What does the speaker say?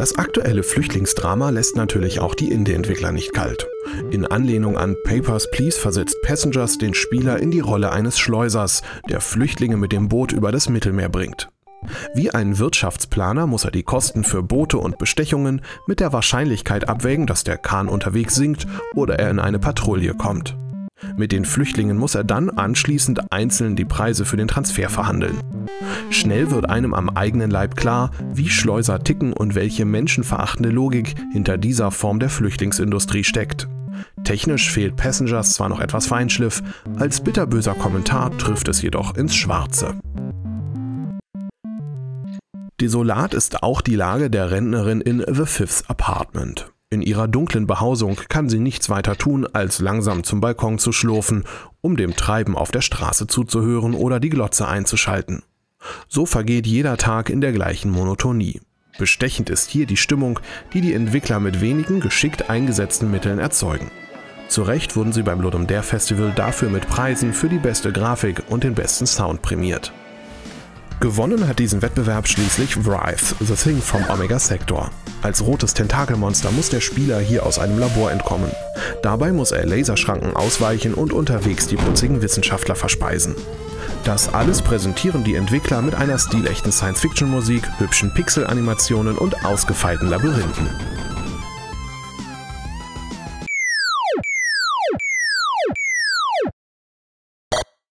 Das aktuelle Flüchtlingsdrama lässt natürlich auch die Indie-Entwickler nicht kalt. In Anlehnung an Papers, Please versetzt Passengers den Spieler in die Rolle eines Schleusers, der Flüchtlinge mit dem Boot über das Mittelmeer bringt. Wie ein Wirtschaftsplaner muss er die Kosten für Boote und Bestechungen mit der Wahrscheinlichkeit abwägen, dass der Kahn unterwegs sinkt oder er in eine Patrouille kommt. Mit den Flüchtlingen muss er dann anschließend einzeln die Preise für den Transfer verhandeln. Schnell wird einem am eigenen Leib klar, wie Schleuser ticken und welche menschenverachtende Logik hinter dieser Form der Flüchtlingsindustrie steckt. Technisch fehlt Passengers zwar noch etwas Feinschliff, als bitterböser Kommentar trifft es jedoch ins Schwarze. Desolat ist auch die Lage der Rentnerin in The Fifth Apartment. In ihrer dunklen Behausung kann sie nichts weiter tun, als langsam zum Balkon zu schlurfen, um dem Treiben auf der Straße zuzuhören oder die Glotze einzuschalten. So vergeht jeder Tag in der gleichen Monotonie. Bestechend ist hier die Stimmung, die die Entwickler mit wenigen geschickt eingesetzten Mitteln erzeugen. Zu Recht wurden sie beim Ludum Dare Festival dafür mit Preisen für die beste Grafik und den besten Sound prämiert. Gewonnen hat diesen Wettbewerb schließlich Wraith, The Thing from Omega Sector. Als rotes Tentakelmonster muss der Spieler hier aus einem Labor entkommen. Dabei muss er Laserschranken ausweichen und unterwegs die putzigen Wissenschaftler verspeisen. Das alles präsentieren die Entwickler mit einer stilechten Science-Fiction-Musik, hübschen Pixel-Animationen und ausgefeilten Labyrinthen.